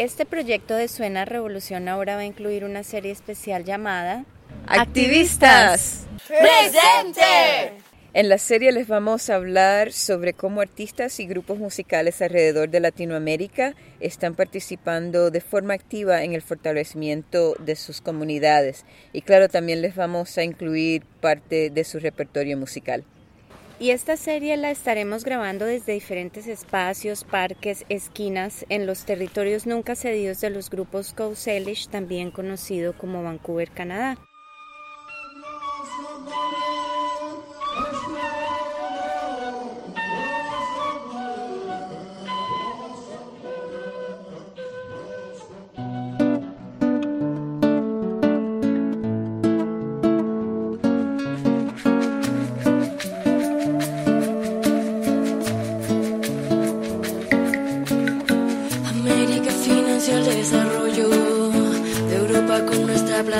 Este proyecto de Suena Revolución ahora va a incluir una serie especial llamada Activistas. ¡Presente! En la serie les vamos a hablar sobre cómo artistas y grupos musicales alrededor de Latinoamérica están participando de forma activa en el fortalecimiento de sus comunidades. Y claro, también les vamos a incluir parte de su repertorio musical. Y esta serie la estaremos grabando desde diferentes espacios, parques, esquinas en los territorios nunca cedidos de los grupos Coast Salish, también conocido como Vancouver, Canadá.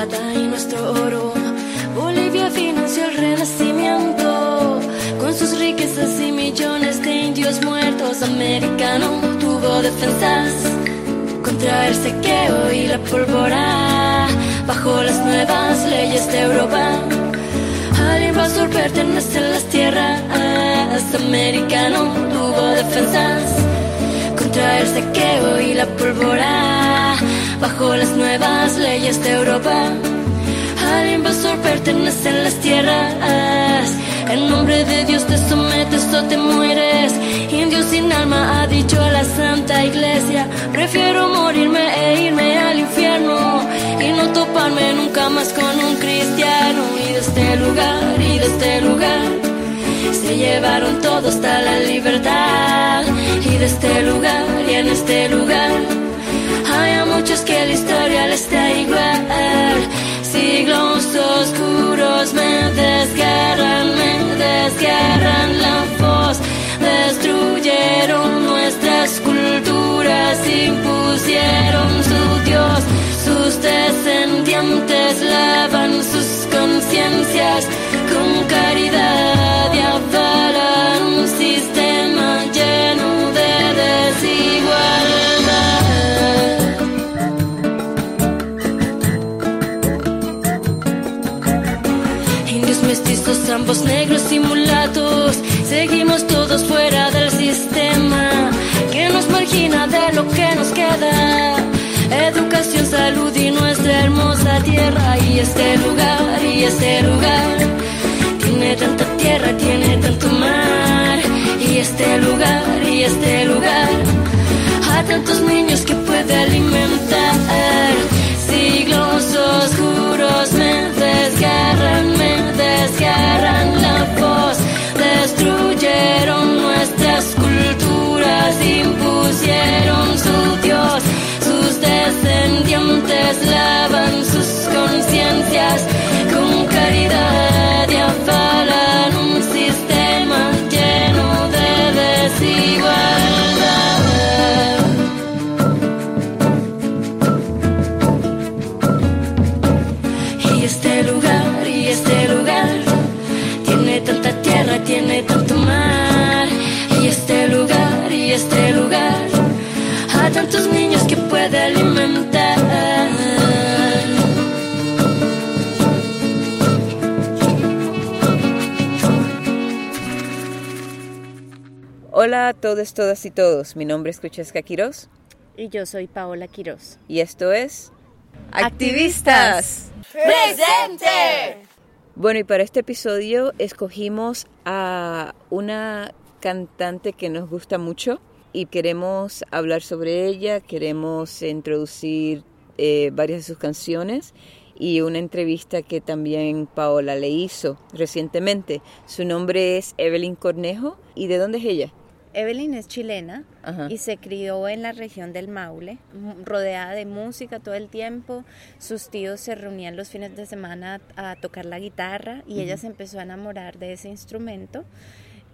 Plata y nuestro oro. Bolivia financió el renacimiento con sus riquezas y millones de indios muertos. Americano tuvo defensas contra el sequeo y la pólvora bajo las nuevas leyes de Europa. Al invasor pertenecen las tierras. Americano tuvo defensas contra el sequeo y la pólvora bajo las nuevas leyes de Europa. Al invasor pertenecen las tierras. En nombre de Dios te sometes o te mueres. Indio sin alma ha dicho la Santa Iglesia. Prefiero morirme e irme al infierno y no toparme nunca más con un cristiano. Y de este lugar, y de este lugar se llevaron todo hasta la libertad. Y de este lugar, y en este lugar, hay muchos que la historia les da igual. Siglos oscuros me desgarran, me desgarran la voz. Destruyeron nuestras culturas, impusieron su Dios. Sus descendientes lavan sus conciencias con caridad y avalan ambos negros y seguimos todos fuera del sistema que nos margina de lo que nos queda. Educación, salud y nuestra hermosa tierra y este lugar y este lugar tiene tanta tierra, tiene tanto mar y este lugar y este lugar a tantos niños que puede alimentar. Todos, todas y todos. Mi nombre es Francesca Quiroz Y yo soy Paola Quiroz. y esto es Activistas. ¡Presente! Bueno, y para este episodio escogimos a una cantante que nos gusta mucho y queremos hablar sobre ella, queremos introducir eh, varias de sus canciones y una entrevista que también Paola le hizo recientemente. Su nombre es Evelyn Cornejo. ¿Y de dónde es ella? Evelyn es chilena Ajá. y se crió en la región del Maule, rodeada de música todo el tiempo. Sus tíos se reunían los fines de semana a, a tocar la guitarra y ella se empezó a enamorar de ese instrumento.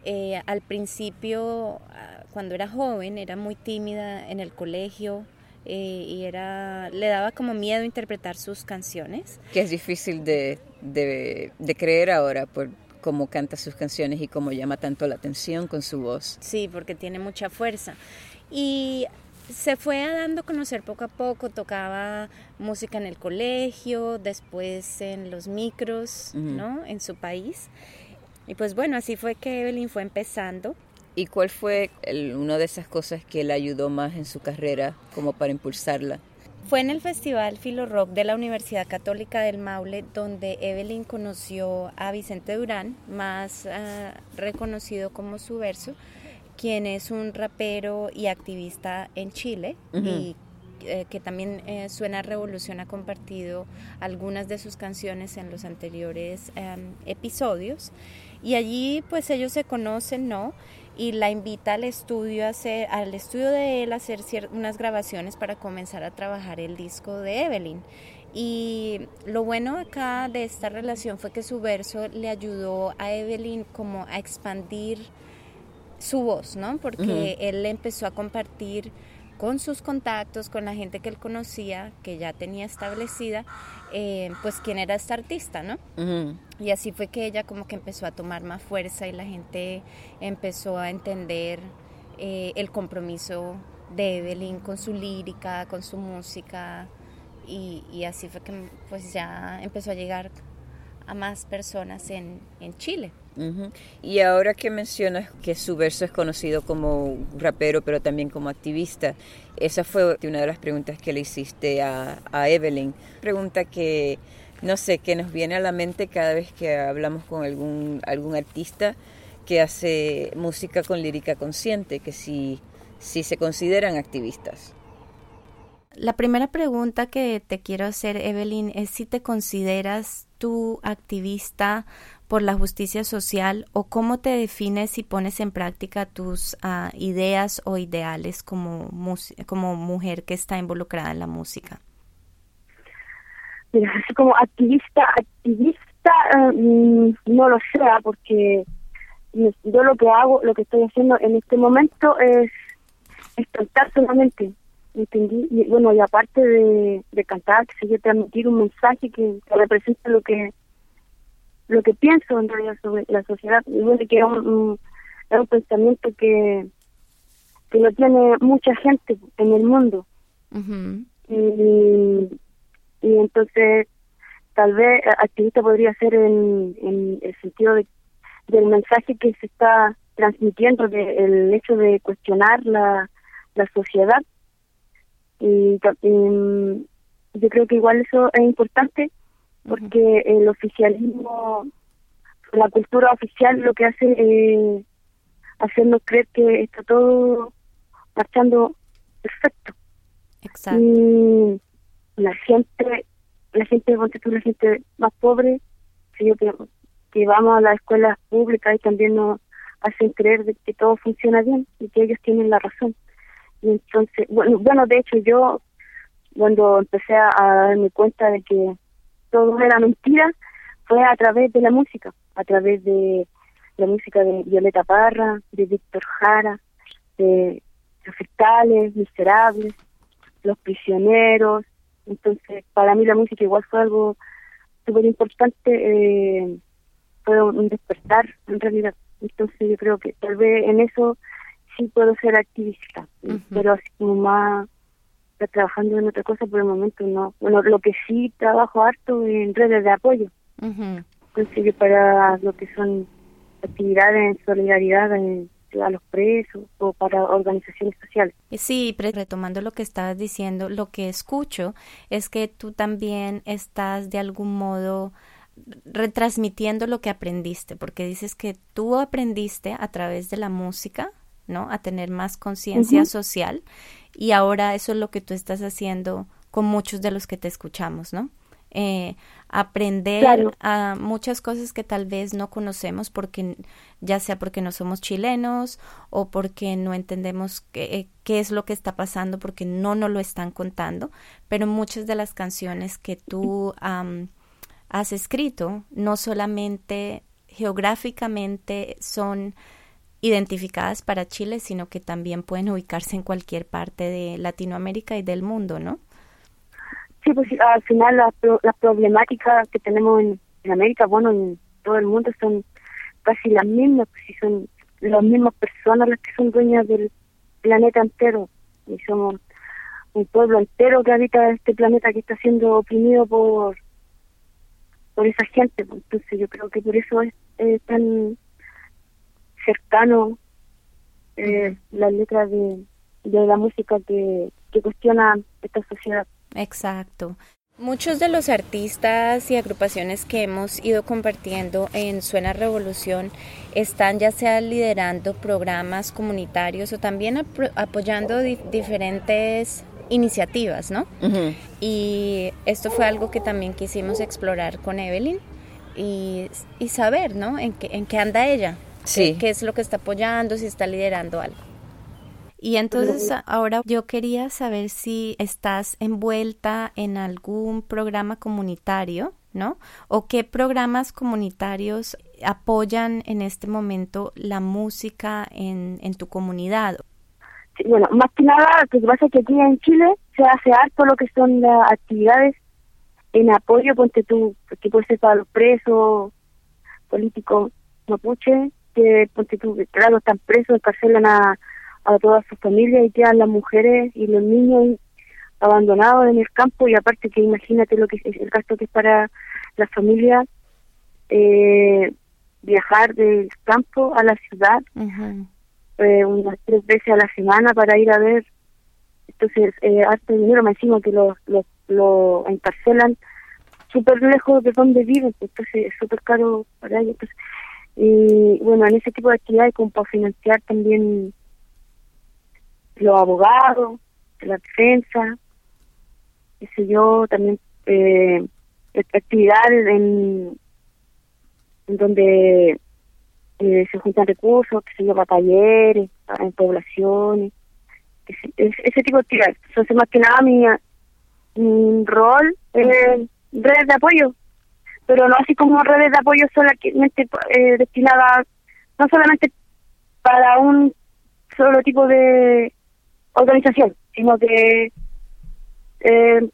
Eh, al principio, ah, cuando era joven, era muy tímida en el colegio eh, y era, le daba como miedo interpretar sus canciones. Que es difícil de, de, de creer ahora por cómo canta sus canciones y cómo llama tanto la atención con su voz. Sí, porque tiene mucha fuerza. Y se fue dando a conocer poco a poco, tocaba música en el colegio, después en los micros, ¿no? En su país. Y pues bueno, así fue que Evelyn fue empezando. ¿Y cuál fue una de esas cosas que le ayudó más en su carrera como para impulsarla? Fue en el Festival Filo Rock de la Universidad Católica del Maule donde Evelyn conoció a Vicente Durán, más ah, reconocido como su verso, quien es un rapero y activista en Chile y eh, que también eh, Suena Revolución ha compartido algunas de sus canciones en los anteriores em, episodios. Y allí pues ellos se conocen, ¿no? Y la invita al estudio, a hacer, al estudio de él a hacer unas grabaciones para comenzar a trabajar el disco de Evelyn. Y lo bueno acá de esta relación fue que su verso le ayudó a Evelyn como a expandir su voz, ¿no? Porque él empezó a compartir con sus contactos, con la gente que él conocía, que ya tenía establecida, eh, pues quién era esta artista, ¿no? Y así fue que ella como que empezó a tomar más fuerza y la gente empezó a entender eh, el compromiso de Evelyn con su lírica, con su música, y, y, así fue que pues ya empezó a llegar a más personas en, en Chile. Y ahora que mencionas que su verso es conocido como rapero, pero también como activista, esa fue una de las preguntas que le hiciste a, Evelyn. Pregunta que, no sé, que nos viene a la mente cada vez que hablamos con algún, artista que hace música con lírica consciente, que si se consideran activistas. La primera pregunta que te quiero hacer, Evelyn, es si te consideras tú activista por la justicia social o cómo te defines y pones en práctica tus ah, ideas o ideales como, como mujer que está involucrada en la música? Como activista, activista, mm, no lo sé, ah, porque yo lo que hago, lo que estoy haciendo en este momento es, cantar solamente, ¿entendí? Y bueno, y aparte de, de cantar, que se transmitir un mensaje que, que representa lo que lo que pienso en realidad sobre la sociedad. Y bueno que es un, un, pensamiento que que lo tiene mucha gente en el mundo. Y, y entonces tal vez activista podría ser en, en el sentido de, del mensaje que se está transmitiendo de el hecho de cuestionar la, la sociedad. Y, y yo creo que igual eso es importante porque el oficialismo, la cultura oficial lo que hace es hacernos creer que está todo marchando perfecto. Exacto. Y la gente, la gente, la gente más pobre, que, que vamos a las escuelas públicas y también nos hacen creer de que todo funciona bien y que ellos tienen la razón. Y entonces, bueno, bueno de hecho yo cuando empecé a darme cuenta de que todo era mentira, fue a través de la música, a través de la música de Violeta Parra, de Víctor Jara, de Los Fiscales, Miserables, Los Prisioneros. Entonces, para mí la música igual fue algo súper importante, eh, fue un despertar en realidad. Entonces, yo creo que tal vez en eso sí puedo ser activista, pero así como más está trabajando en otra cosa por el momento no. Bueno, lo que sí trabajo harto en redes de apoyo. Uh para lo que son actividades en solidaridad a los presos o para organizaciones sociales. Sí, retomando lo que estabas diciendo, lo que escucho es que tú también estás de algún modo retransmitiendo lo que aprendiste, porque dices que tú aprendiste a través de la música, ¿no? A tener más conciencia social. Y ahora eso es lo que tú estás haciendo con muchos de los que te escuchamos, ¿no? Eh, aprender a muchas cosas que tal vez no conocemos porque ya sea porque no somos chilenos o porque no entendemos qué, qué es lo que está pasando porque no nos lo están contando. Pero muchas de las canciones que tú has escrito no solamente geográficamente son identificadas para Chile, sino que también pueden ubicarse en cualquier parte de Latinoamérica y del mundo, ¿no? Sí, pues al final las, las problemáticas que tenemos en, América, bueno, en todo el mundo son casi las mismas, pues son las mismas personas las que son dueñas del planeta entero. y somos un pueblo entero que habita este planeta que está siendo oprimido por por esa gente. Pues. Entonces yo creo que por eso es tan cercano eh, las letras de, de la música que, que cuestiona esta sociedad. Exacto. Muchos de los artistas y agrupaciones que hemos ido compartiendo en Suena Revolución están ya sea liderando programas comunitarios o también apoyando diferentes iniciativas, ¿no? Y esto fue algo que también quisimos explorar con Evelyn y, y saber, ¿no? En qué, en qué anda ella, sí. qué es lo que está apoyando, si está liderando algo. Y entonces ahora yo quería saber si estás envuelta en algún programa comunitario, ¿no? O qué programas comunitarios apoyan en este momento la música en, en tu comunidad bueno, más que nada, lo que pasa es que aquí en Chile se hace harto lo que son las actividades en apoyo, ponte tú, que puede ser para los presos políticos mapuche, que tú, claro, están presos, encarcelan a, a toda su familia y quedan las mujeres y los niños abandonados en el campo y aparte que imagínate lo que es el gasto que es para las familias eh, viajar del campo a la ciudad eh, unas tres veces a la semana para ir a ver. Entonces, eh, harto dinero, me encima que lo, lo, lo encarcelan súper lejos de donde viven, pues, entonces es súper caro para ellos. Y bueno, en ese tipo de actividades, como para financiar también los abogados, la defensa, qué sé yo, también eh, actividades en, donde eh, se juntan recursos, que se lleva talleres, en poblaciones, ese, tipo de actividades. Entonces, más que nada, mi, rol es redes de apoyo, pero no así como redes de apoyo solamente eh, destinadas, no solamente para un solo tipo de organización, sino que eh,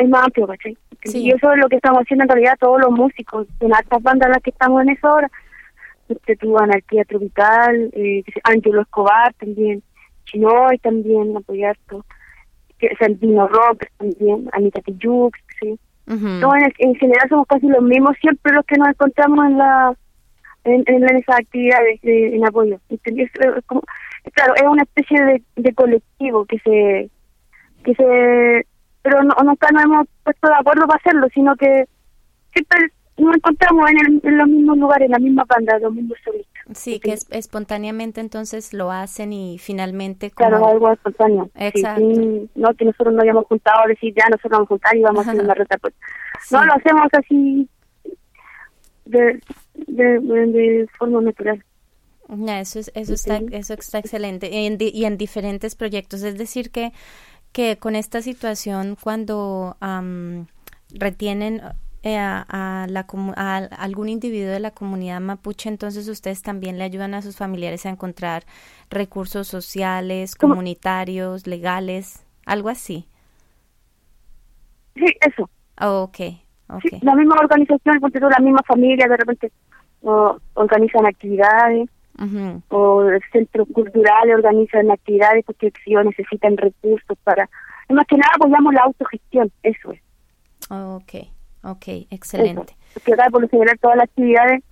es más amplio, ¿cachai? Y eso es lo que estamos haciendo en realidad todos los músicos, en altas bandas las que estamos en eso ahora, este tuvo Anarquía Tropical, eh, Ángelo Escobar también, Chinoy también, apoyar Santino Rock también, Anita Tijux, sí. No, en, general somos casi los mismos, siempre los que nos encontramos en la en, en esas actividades en apoyo. claro, es una especie de, de colectivo que se que se pero no, nunca nos hemos puesto de acuerdo para hacerlo, sino que siempre nos encontramos en, en, los mismos lugares, en la misma banda, los mismos solistas. Sí, que es, espontáneamente entonces lo hacen y finalmente... Como... Claro, algo espontáneo. Exacto. no que nosotros nos habíamos juntado decir ya nosotros vamos a juntar y vamos a hacer una ruta. Pues. No, lo hacemos así de, de, de forma natural. eso, es, eso, está, eso está excelente. Y en, y en diferentes proyectos. Es decir, que, que con esta situación, cuando retienen eh, a, la, a algún individuo de la comunidad mapuche, entonces ustedes también le ayudan a sus familiares a encontrar recursos sociales, comunitarios, legales, algo así. Sí, eso. Oh, ok, okay. la misma organización, la misma familia, de repente organizan actividades. o el centro cultural organizan actividades porque si necesitan recursos para más que nada apoyamos la autogestión eso es oh, ok Ok, excelente. Porque acá, por lo general, todas las actividades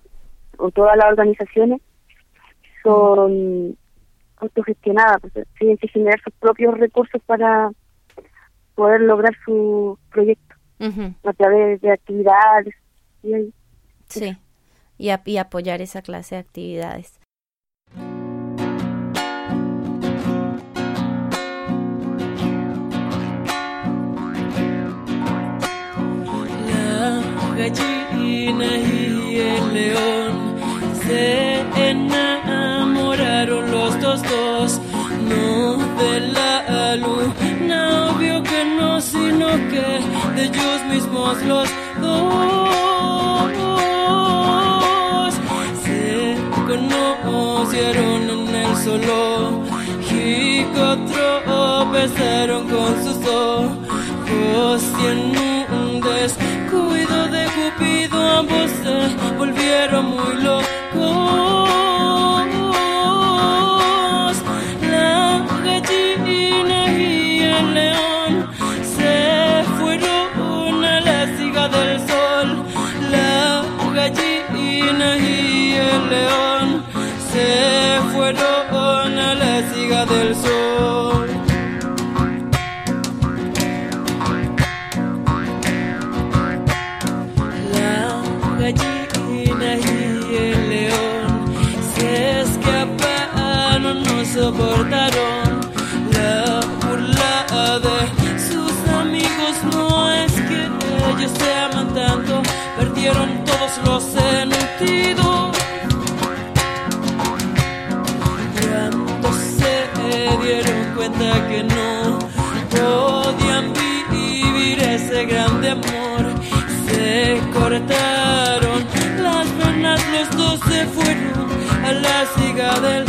o todas las organizaciones son autogestionadas, pues, tienen que generar sus propios recursos para poder lograr su proyecto a través de actividades. Y, sí, y, y apoyar esa clase de actividades. Gallina y el león. Se enamoraron los dos dos, no de la luna, obvio que no, sino que de ellos mismos los dos. Se conocieron en el solo. Y tropezaron con sus ojos y en volvieron muy locos. Las venas, los dos se fueron a la siga del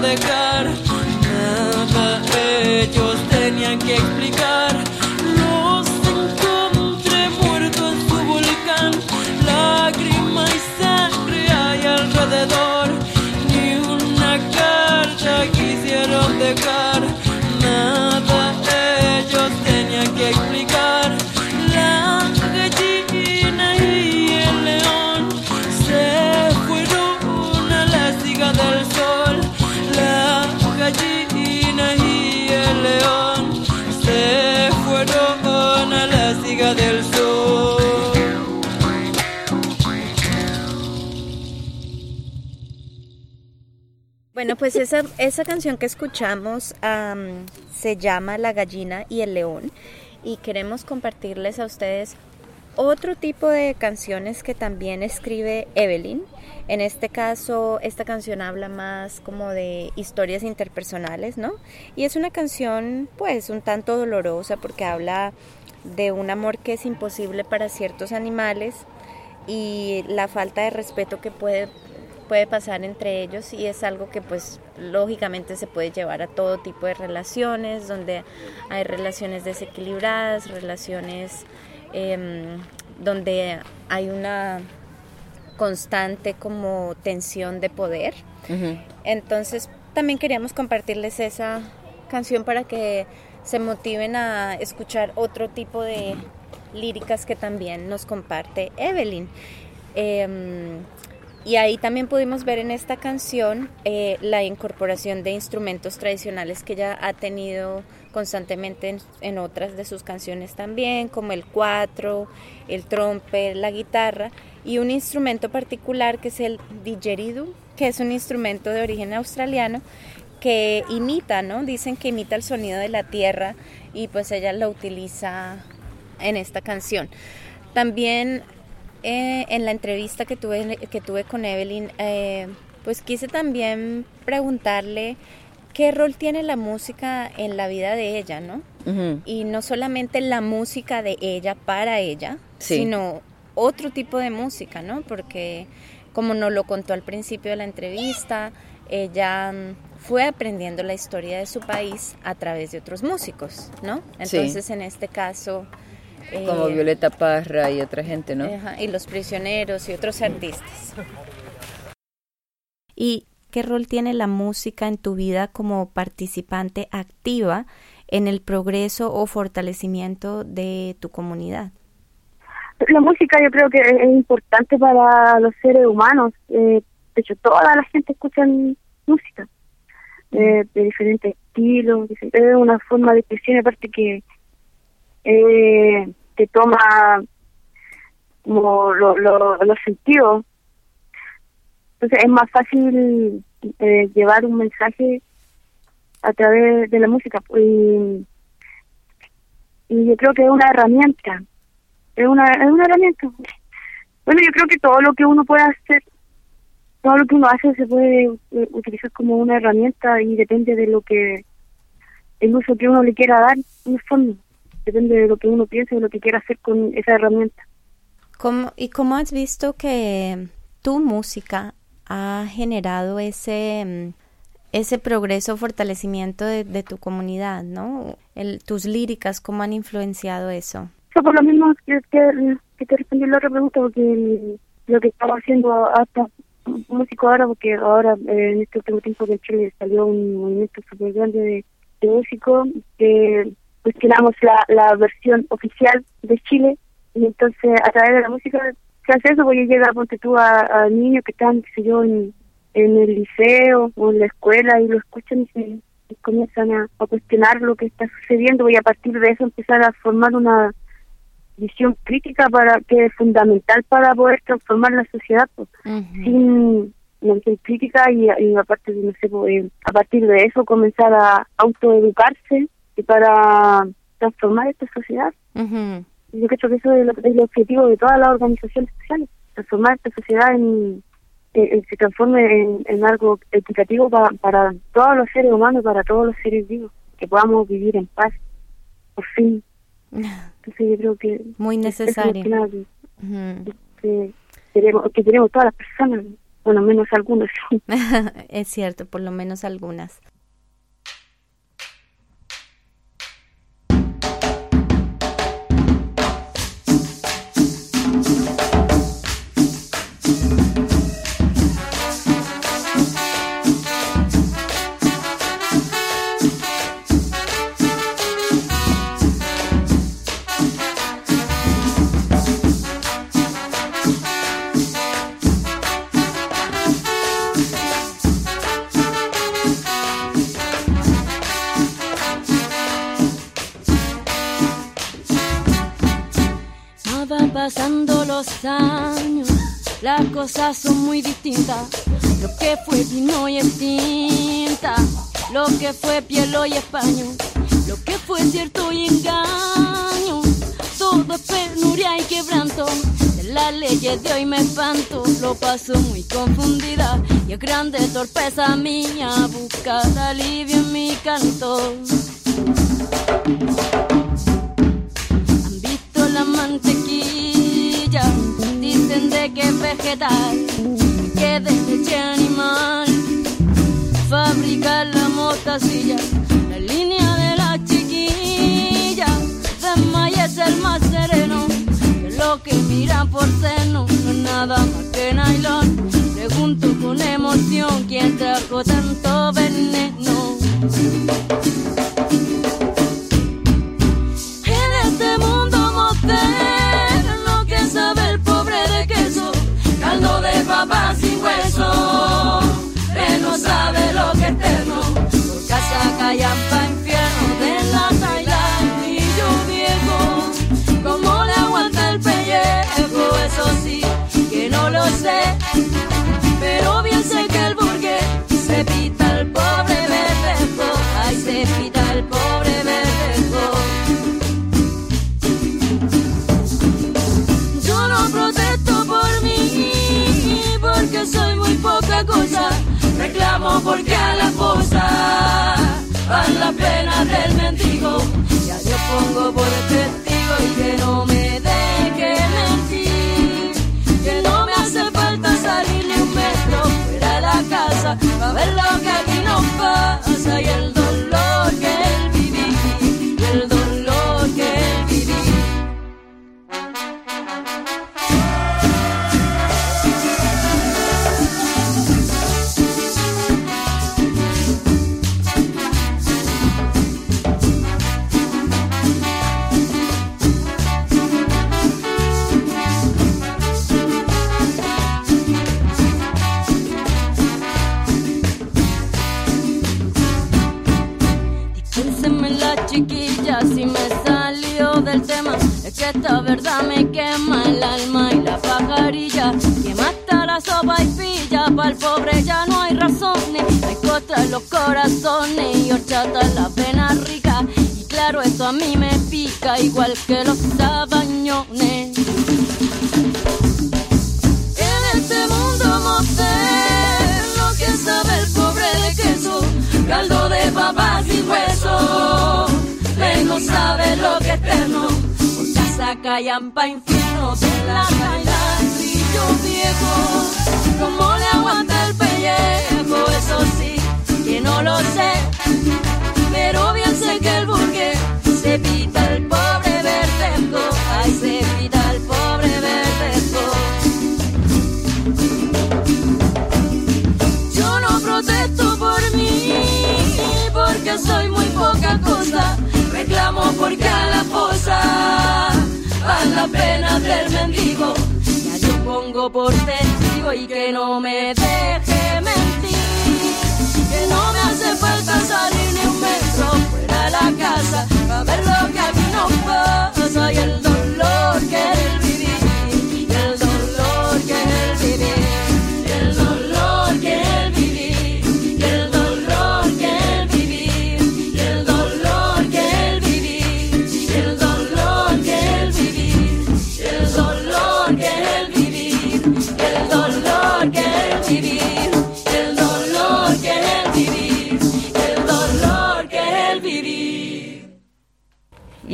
de cara, nada ellos tenían que explicar. Los encontré muertos en su volcán, lágrima y sangre hay alrededor, ni una carta quisieron dejar. Pues esa, esa canción que escuchamos se llama La gallina y el león y queremos compartirles a ustedes otro tipo de canciones que también escribe Evelyn. En este caso, esta canción habla más como de historias interpersonales, ¿no? Y es una canción pues un tanto dolorosa porque habla de un amor que es imposible para ciertos animales y la falta de respeto que puede puede pasar entre ellos y es algo que pues lógicamente se puede llevar a todo tipo de relaciones, donde hay relaciones desequilibradas, relaciones em, donde hay una constante como tensión de poder. Entonces también queríamos compartirles esa canción para que se motiven a escuchar otro tipo de líricas que también nos comparte Evelyn. Em, y ahí también pudimos ver en esta canción eh, la incorporación de instrumentos tradicionales que ella ha tenido constantemente en, otras de sus canciones también, como el cuatro, el trompe, la guitarra y un instrumento particular que es el didgeridoo, que es un instrumento de origen australiano que imita, ¿no? Dicen que imita el sonido de la tierra y pues ella lo utiliza en esta canción. También eh, en la entrevista que tuve, que tuve con Evelyn, eh, pues quise también preguntarle qué rol tiene la música en la vida de ella, ¿no? Y no solamente la música de ella para ella, sino otro tipo de música, ¿no? Porque como nos lo contó al principio de la entrevista, ella mm, fue aprendiendo la historia de su país a través de otros músicos, ¿no? Entonces, en este caso, como eh, Violeta Parra y otra gente, ¿no? y los prisioneros y otros artistas. ¿Y qué rol tiene la música en tu vida como participante activa en el progreso o fortalecimiento de tu comunidad? La música yo creo que es importante para los seres humanos. Eh, de hecho, toda la gente escucha música eh, de diferentes estilos. Es una forma de expresión, aparte que eh, te toma como lo, lo, los sentidos. Entonces es más fácil eh, llevar un mensaje a través de la música. Y, y yo creo que es una herramienta. Es una, es una herramienta. Bueno, yo creo que todo lo que uno puede hacer, todo lo que uno hace se puede utilizar como una herramienta y depende de lo que, el uso que uno le quiera dar, en el fondo depende de lo que uno piense y lo que quiera hacer con esa herramienta. ¿Cómo, ¿Y cómo has visto que tu música ha generado ese, mm, ese progreso, fortalecimiento de, tu comunidad, ¿no? El, tus líricas, ¿cómo han influenciado eso? Eso por lo mismo que, que, te respondí la otra pregunta, porque lo que estaba haciendo hasta músico ahora, porque ahora eh, en este último tiempo que en Chile salió un movimiento súper grande de, de músicos, que cuestionamos la, la versión oficial de Chile, y entonces a través de la música se hace eso, porque llega, ponte tú, a, a niños que están, qué sé yo, en, en el liceo o en la escuela y lo escuchan y se comienzan a, cuestionar lo que está sucediendo. Y a partir de eso empezar a formar una visión crítica para que es fundamental para poder transformar la sociedad pues, sin sin crítica y, aparte de no sé pues, eh, a partir de eso comenzar a autoeducarse y para transformar esta sociedad yo creo que eso es, el objetivo de todas las organizaciones sociales transformar esta sociedad en se transforme en, algo equitativo para, para todos los seres humanos, para todos los seres vivos, que podamos vivir en paz, por fin. Entonces yo creo que... Muy necesario. que, queremos, que tenemos todas las personas, bueno, menos algunas. es cierto, por lo menos algunas. Los años, las cosas son muy distintas. Lo que fue vino y extinta, lo que fue piel y español, lo que fue cierto y engaño. Todo es penuria y quebranto. De las leyes de hoy me espanto, lo paso muy confundida y es grande torpeza mía buscar alivio en mi canto. Que vegetal, que de leche animal, fabricar la mostacilla, la línea de la chiquilla, de es el más sereno, que lo que mira por seno no es nada más que nylon. Pregunto con emoción quién trajo tanto veneno. Hueso, él no sabe lo que es eterno, por casa callampa infierno de la yo viejo, como le aguanta el pellejo, eso sí, que no lo sé, Porque a la esposa van las penas del mendigo. Ya yo pongo por testigo y que no me deje mentir. Que no me hace falta salir ni un metro fuera de la casa para ver lo que aquí nos pasa el horchata la pena rica. Y claro, esto a mí me pica igual que los sabañones. En este mundo moderno, que sabe el pobre de queso? Caldo de papas y hueso no sabe lo que es eterno. Por casa callampa infierno de la yo viejo. Como le aguanta el pellejo, eso sí, que no lo sé pero bien sé que el burgués se pita al pobre verdejo, ay, se pita al pobre verdejo. Yo no protesto por mí, porque soy muy poca cosa, reclamo porque a la cosa, van la pena del mendigo, ya yo pongo por testigo y que no me deje mentir. No me hace falta salir ni un metro fuera de la casa. Para ver lo que aquí nos pasa y el dolor que el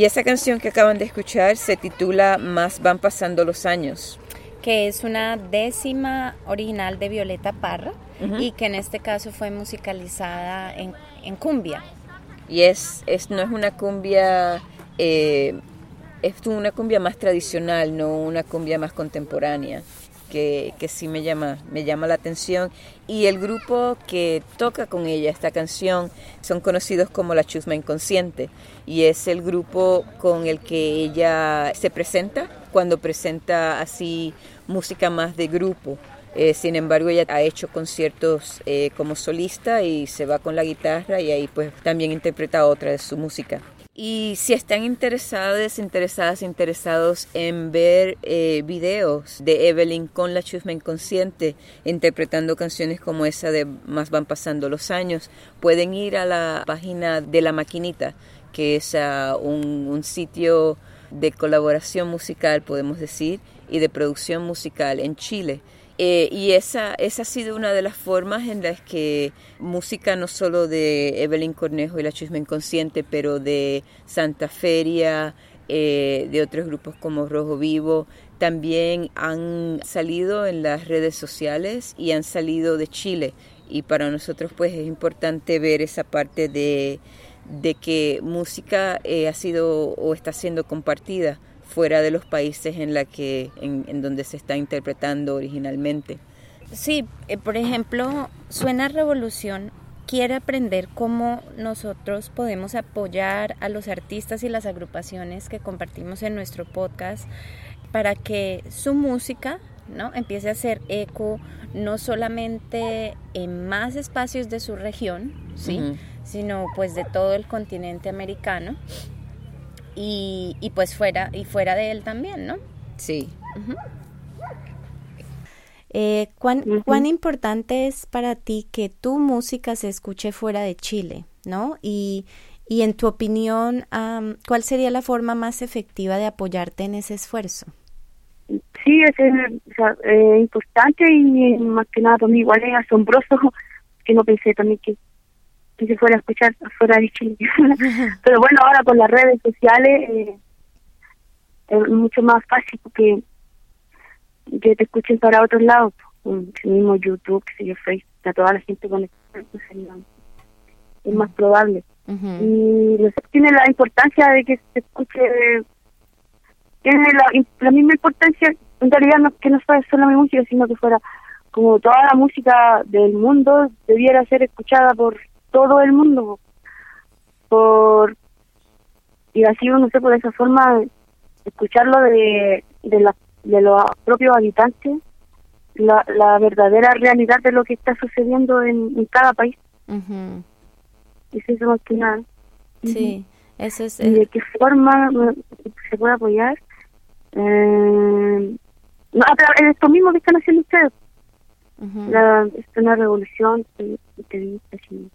Y esa canción que acaban de escuchar se titula Más van pasando los años. que es una décima original de Violeta Parra y que en este caso fue musicalizada en, en cumbia. Y es, es no es una cumbia, eh, es una cumbia más tradicional, no una cumbia más contemporánea, que, que sí me llama, me llama la atención. Y el grupo que toca con ella esta canción son conocidos como La Chusma Inconsciente, y es el grupo con el que ella se presenta cuando presenta así música más de grupo. Eh, sin embargo, ella ha hecho conciertos eh, como solista y se va con la guitarra y ahí pues también interpreta otra de su música. Y si están interesados, interesadas, interesados en ver eh, videos de Evelyn con la chusma inconsciente, interpretando canciones como esa de Más van pasando los años, pueden ir a la página de La Maquinita, que es ah, un, un sitio de colaboración musical, podemos decir, y de producción musical en Chile. Eh, y esa, esa ha sido una de las formas en las que música no solo de Evelyn Cornejo y la Chusma Inconsciente, pero de Santa Feria, eh, de otros grupos como Rojo Vivo, también han salido en las redes sociales y han salido de Chile. Y para nosotros pues es importante ver esa parte de, de que música eh, ha sido o está siendo compartida fuera de los países en, la que, en, en donde se está interpretando originalmente. Sí, eh, por ejemplo, Suena Revolución quiere aprender cómo nosotros podemos apoyar a los artistas y las agrupaciones que compartimos en nuestro podcast para que su música ¿no? empiece a hacer eco no solamente en más espacios de su región, ¿sí? Ujú. sino pues de todo el continente americano y, y pues fuera y fuera de él también, ¿no? Sí. Eh, ¿cuán. ¿Cuán importante es para ti que tu música se escuche fuera de Chile, ¿no? Y, y en tu opinión, am, ¿cuál sería la forma más efectiva de apoyarte en ese esfuerzo? Sí, es eh, o sea, eh, importante y más que nada para mí igual es asombroso que no pensé también que, que se fuera a escuchar afuera de Chile. Pero bueno, ahora con las redes sociales eh, es mucho más fácil que, que te escuchen para otros lados. Un mismo YouTube, que sé yo, Facebook, está toda la gente conectada. pues, Es más probable. Y no sé, tiene la importancia de que se escuche tiene la, la misma importancia en realidad no que no fuera solo mi música sino que fuera como toda la música del mundo debiera ser escuchada por todo el mundo por y así no sé por esa forma escucharlo de de, la, de los propios habitantes la, la verdadera realidad de lo que está sucediendo en, en cada país. Ujú. es eso más que nada. Sí, eso es... y de qué forma eh, se puede apoyar eh, no, de esto mismo que están haciendo ustedes. Ujú, la, es una revolución de entrevistas y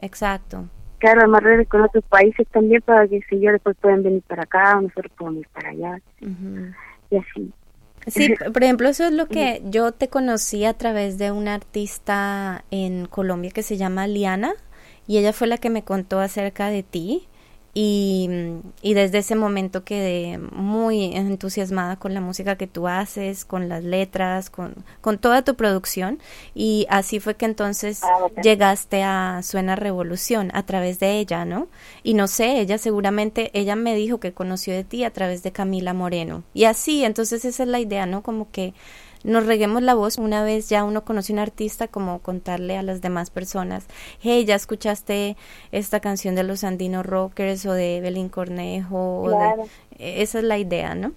Exacto. claro además redes con otros países también para que si yo después pueden venir para acá nosotros podemos ir para allá. Y así. Sí, por ejemplo, eso es lo que yo te conocí a través de una artista en Colombia que se llama Liana y ella fue la que me contó acerca de ti y, y desde ese momento quedé muy entusiasmada con la música que tú haces, con las letras, con, con toda tu producción y así fue que entonces Ah, llegaste a Suena Revolución a través de ella, ¿no? Y no sé, ella seguramente, ella me dijo que conoció de ti a través de Camila Moreno. Y así, entonces esa es la idea, ¿no? Como que nos reguemos la voz una vez ya uno conoce un artista como contarle a las demás personas, hey, ya escuchaste esta canción de los Andino Rockers o de Evelyn Cornejo, esa es la idea, ¿no?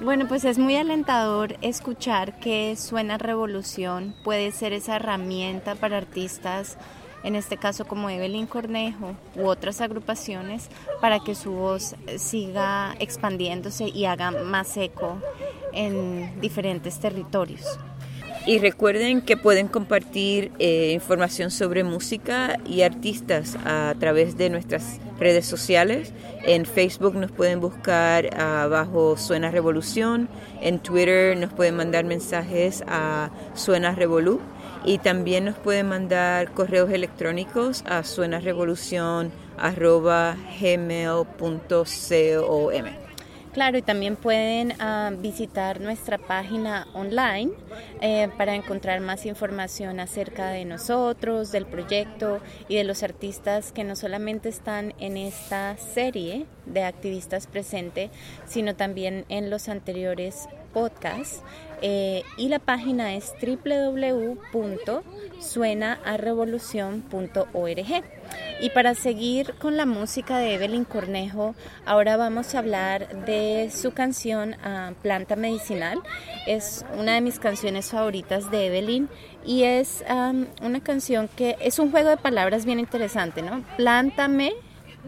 Bueno, pues es muy alentador escuchar que Suena Revolución puede ser esa herramienta para artistas, en este caso como Evelyn Cornejo u otras agrupaciones, para que su voz siga expandiéndose y haga más eco en diferentes territorios. Y recuerden que pueden compartir eh, información sobre música y artistas a través de nuestras redes sociales. En Facebook nos pueden buscar bajo Suena Revolución. En Twitter nos pueden mandar mensajes a Suena Revolu. Y también nos pueden mandar correos electrónicos a suenarevolucion.gmail.com. Claro, y también pueden ah, visitar nuestra página online eh, para encontrar más información acerca de nosotros, del proyecto y de los artistas que no solamente están en esta serie de activistas presente, sino también en los anteriores podcasts. Eh, y la página es www.suenaarevolucion.org. Y para seguir con la música de Evelyn Cornejo, ahora vamos a hablar de su canción ah, Planta Medicinal. Es una de mis canciones favoritas de Evelyn y es una canción que es un juego de palabras bien interesante, ¿no? Plántame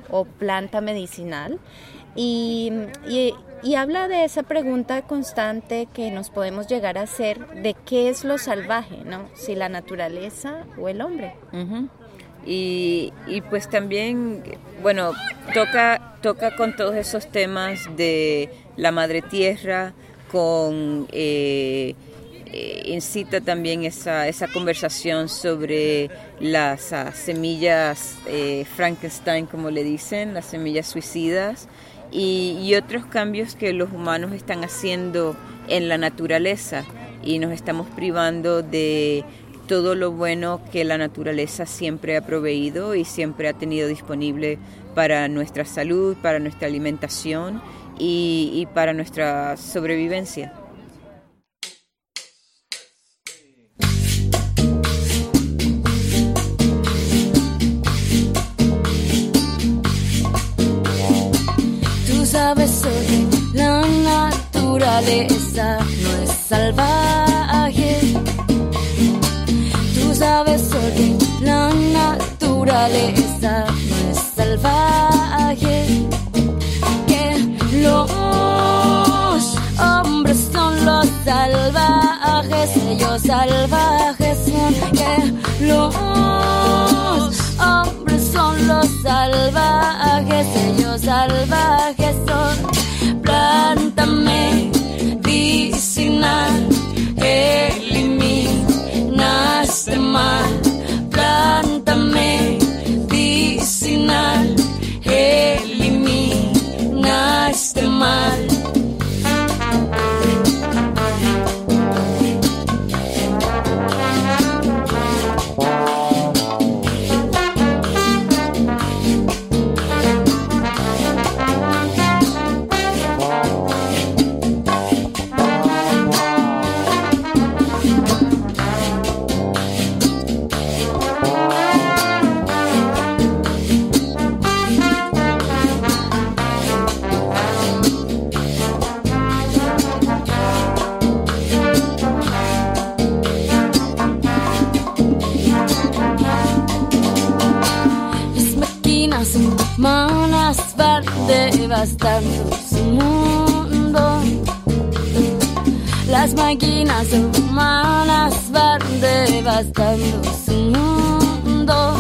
o planta medicinal. Y, habla de esa pregunta constante que nos podemos llegar a hacer de qué es lo salvaje, ¿no? Si la naturaleza o el hombre. y, y, pues también, bueno, toca, toca con todos esos temas de la madre tierra, con... Eh, eh, incita también esa, esa conversación sobre las ah, semillas eh, Frankenstein, como le dicen, las semillas suicidas, y, otros cambios que los humanos están haciendo en la naturaleza y nos estamos privando de todo lo bueno que la naturaleza siempre ha proveído y siempre ha tenido disponible para nuestra salud, para nuestra alimentación y para nuestra sobrevivencia. Hoy la naturaleza no es salvaje. Tú sabes hoy la naturaleza no es salvaje. Que los hombres son los salvajes, ellos salvajes son que los hombres son los salvajes, ellos salvajes devastando su mundo. Las máquinas humanas van devastando su mundo.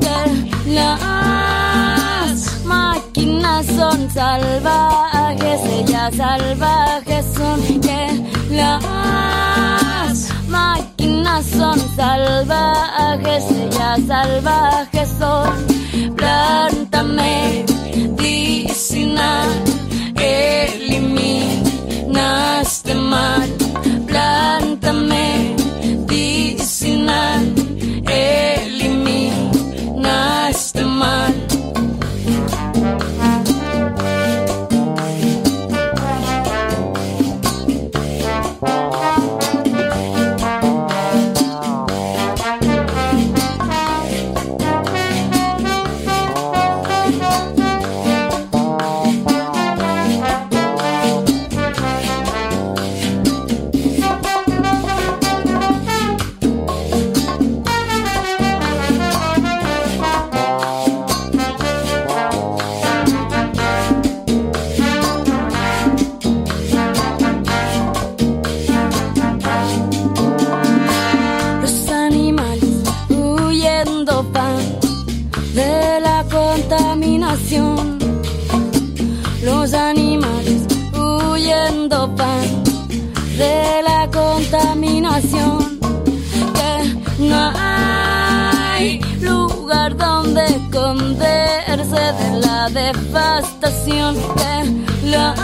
Que las máquinas son salvajes, ellas salvajes son que las máquinas son salvajes, ellas salvajes son. Plántame medicinal, eliminaste mal, planta medicinal, eliminaste mal. Contaminación. Los animales huyendo van de la contaminación. Que no hay lugar donde esconderse de la devastación. Que la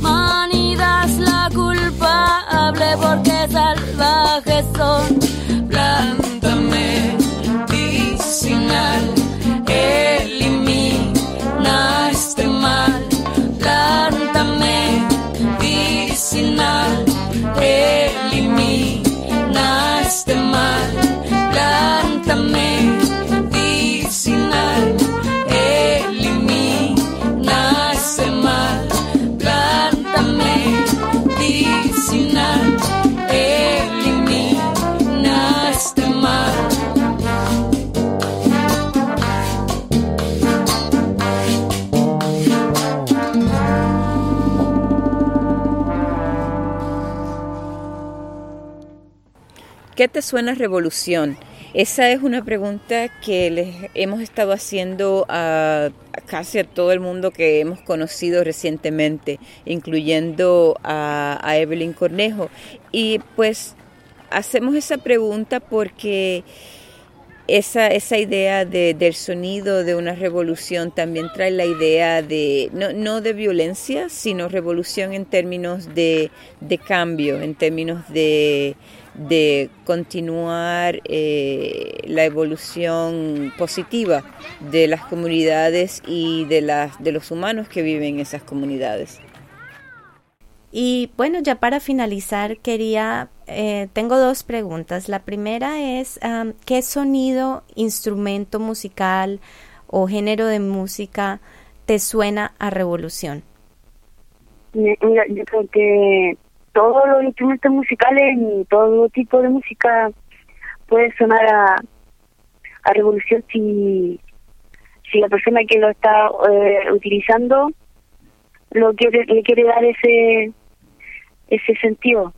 humanidad es la culpable porque salvajes son. ¿Qué te suena revolución? Esa es una pregunta que les hemos estado haciendo a, casi a todo el mundo que hemos conocido recientemente, incluyendo a, Evelyn Cornejo. Y pues hacemos esa pregunta porque esa, esa idea de, del sonido de una revolución también trae la idea de, no, no de violencia, sino revolución en términos de, de cambio, en términos de, de continuar eh, la evolución positiva de las comunidades y de, las, de los humanos que viven en esas comunidades. Y bueno, ya para finalizar, quería, eh, tengo dos preguntas. La primera es, um, ¿qué sonido, instrumento musical o género de música te suena a revolución? Mira, yo creo que todos los instrumentos musicales y todo tipo de música puede sonar a, a revolución si, si la persona que lo está eh, utilizando lo quiere, le quiere dar ese ese sentido.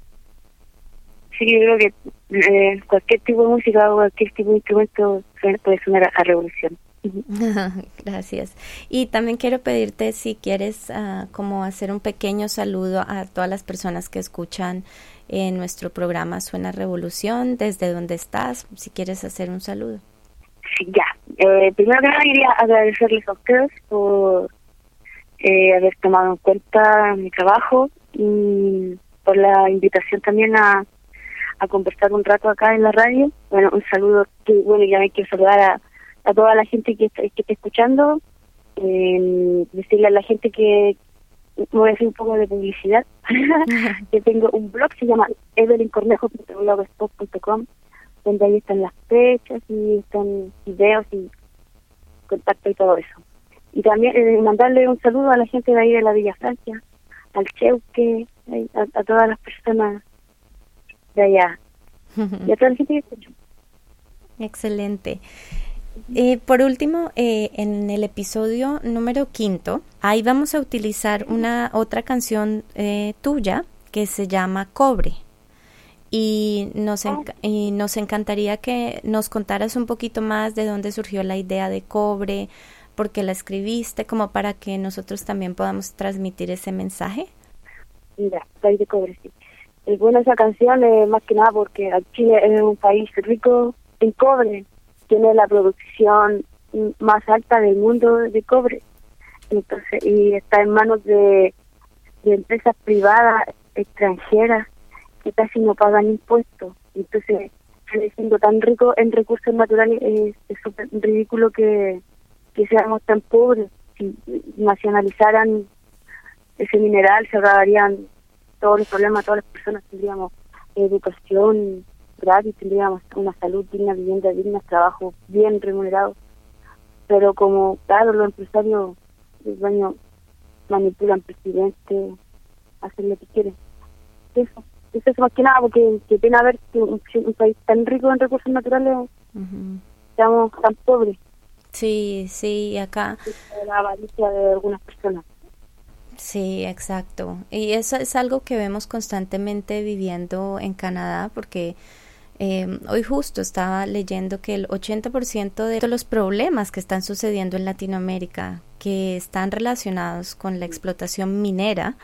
Sí, yo creo que eh, cualquier tipo de música o cualquier tipo de instrumento puede sonar a revolución. Gracias. Y también quiero pedirte si quieres uh, como hacer un pequeño saludo a todas las personas que escuchan en nuestro programa Suena Revolución, desde donde estás, si quieres hacer un saludo. Sí, ya. Eh, primero que nada quería agradecerles a ustedes por eh, haber tomado en cuenta mi trabajo y por la invitación también a, a conversar un rato acá en la radio. Bueno, un saludo que, bueno, ya me quiero saludar a, a toda la gente que está, que está escuchando, eh, decirle a la gente que voy a hacer un poco de publicidad, que tengo un blog, se llama evelyncornejo.blogspot.com, donde ahí están las fechas y están videos y contacto y todo eso. Y también eh, mandarle un saludo a la gente de ahí de la Villa Francia, al Cheuque, a, a todas las personas de allá, y a toda la gente que escucha. Excelente. Eh, por último, eh, en el episodio número quinto, ahí vamos a utilizar una otra canción eh, tuya que se llama Cobre. Y nos, enc- y nos encantaría que nos contaras un poquito más de dónde surgió la idea de Cobre, por qué la escribiste, como para que nosotros también podamos transmitir ese mensaje. Mira, país de cobre, sí. Es buena esa canción, eh, más que nada porque Chile es un país rico en cobre, tiene la producción más alta del mundo de cobre, entonces y está en manos de, de empresas privadas extranjeras que casi no pagan impuestos, entonces siendo tan rico en recursos naturales es es ridículo que, que seamos tan pobres, si nacionalizaran ese mineral se acabarían todos los problemas, todas las personas tendríamos educación gratis, tendríamos una salud digna, vivienda digna, trabajo bien remunerado. Pero como, claro, los empresarios, los dueños manipulan presidente, hacen lo que quieren. Eso, eso es más que nada, porque qué pena ver que un, un país tan rico en recursos naturales Ujú. seamos tan pobres, Sí, sí, acá. la avaricia de algunas personas. Sí, exacto. Y eso es algo que vemos constantemente viviendo en Canadá porque Eh, hoy justo estaba leyendo que el 80% de los problemas que están sucediendo en Latinoamérica, que están relacionados con la explotación minera,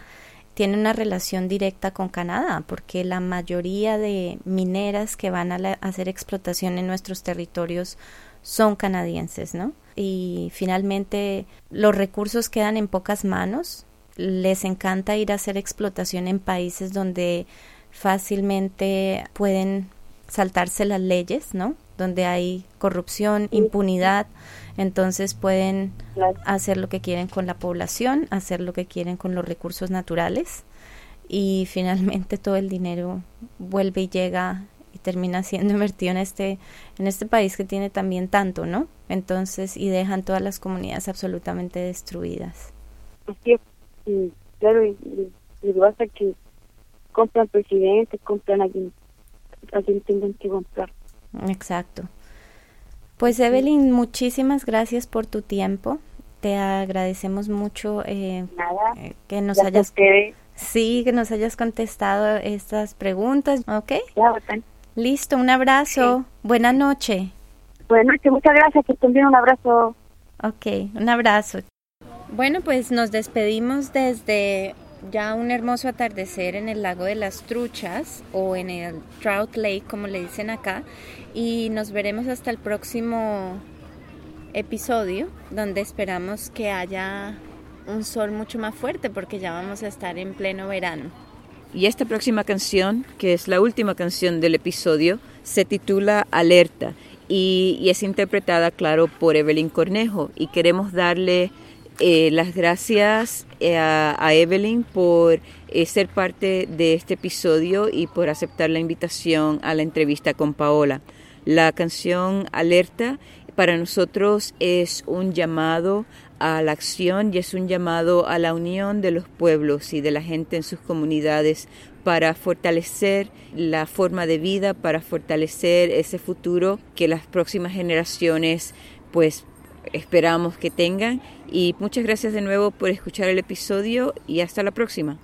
tiene una relación directa con Canadá, porque la mayoría de mineras que van a hacer explotación en nuestros territorios son canadienses, ¿no? Y finalmente los recursos quedan en pocas manos. Les encanta ir a hacer explotación en países donde fácilmente pueden saltarse las leyes, ¿no? Donde hay corrupción, impunidad, entonces pueden hacer lo que quieren con la población, hacer lo que quieren con los recursos naturales y finalmente todo el dinero vuelve y llega y termina siendo invertido en este en este país que tiene también tanto, ¿no? Entonces y dejan todas las comunidades absolutamente destruidas. Así es, claro, y, y, pasa que compran presidentes, compran a quien, a quien tengan que comprar. Exacto. Pues Evelyn, muchísimas gracias por tu tiempo. Te agradecemos mucho eh, eh que nos hayas sí que nos hayas contestado estas preguntas, ¿ok? Listo, un abrazo. Buena noche. Buenas noches, muchas gracias. Que también un abrazo. Ok, un abrazo. Bueno, pues nos despedimos desde ya un hermoso atardecer en el lago de las truchas o en el Trout Lake, como le dicen acá y nos veremos hasta el próximo episodio donde esperamos que haya un sol mucho más fuerte porque ya vamos a estar en pleno verano. Y esta próxima canción, que es la última canción del episodio, se titula Alerta y, es interpretada, claro, por Evelyn Cornejo. Y queremos darle eh, las gracias eh, a, Evelyn por eh, ser parte de este episodio y por aceptar la invitación a la entrevista con Paola. La canción Alerta para nosotros es un llamado a la acción y es un llamado a la unión de los pueblos y de la gente en sus comunidades para fortalecer la forma de vida, para fortalecer ese futuro que las próximas generaciones pues esperamos que tengan. Y muchas gracias de nuevo por escuchar el episodio y hasta la próxima.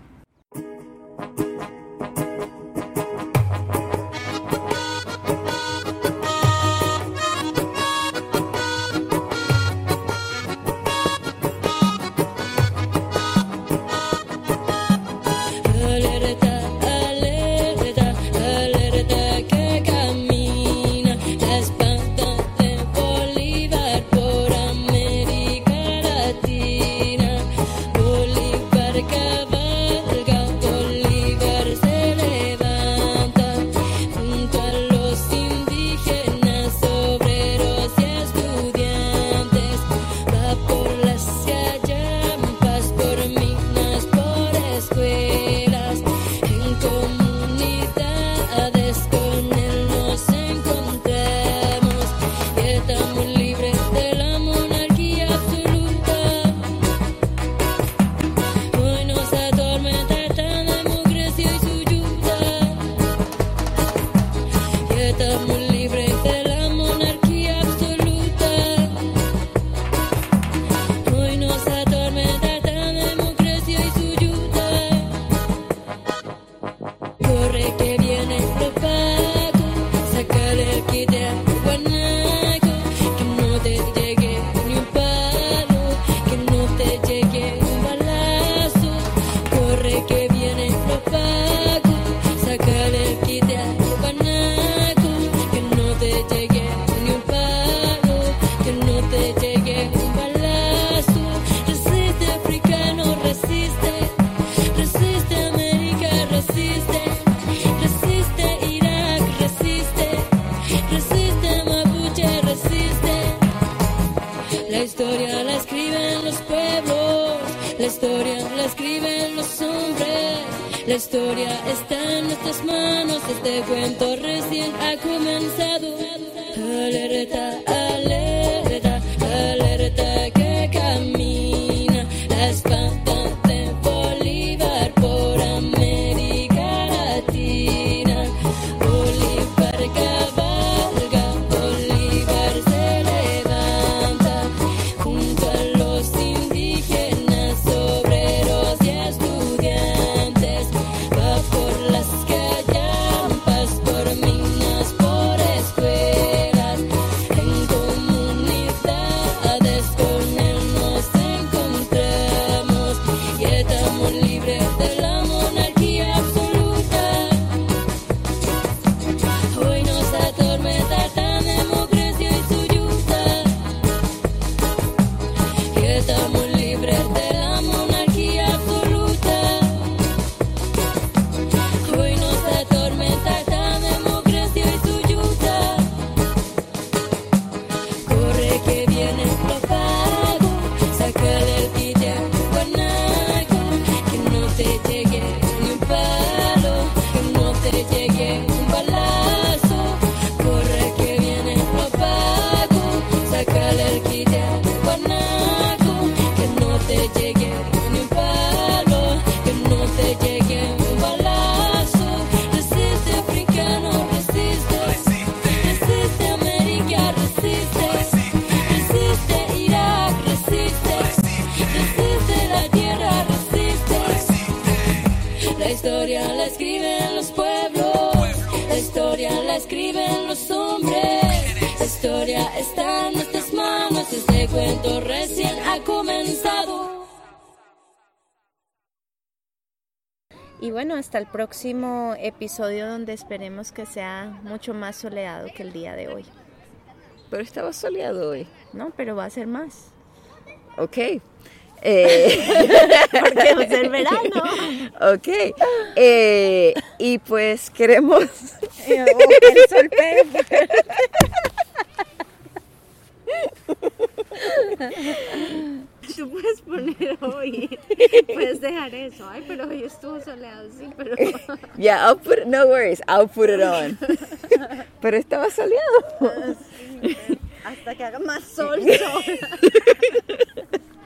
Por cuento recién ha comenzado. Y bueno, hasta el próximo episodio donde esperemos que sea mucho más soleado que el día de hoy. Pero estaba soleado hoy. No, pero va a ser más. Ok. Eh, Porque verano. ok. Eh, y pues queremos... Oh, el sol. Tú puedes poner hoy, puedes dejar eso. Ay, pero hoy estuvo soleado, sí, pero... Yeah, I'll put no worries, I'll put it on. Pero estaba soleado. Hasta que haga más sol, sol.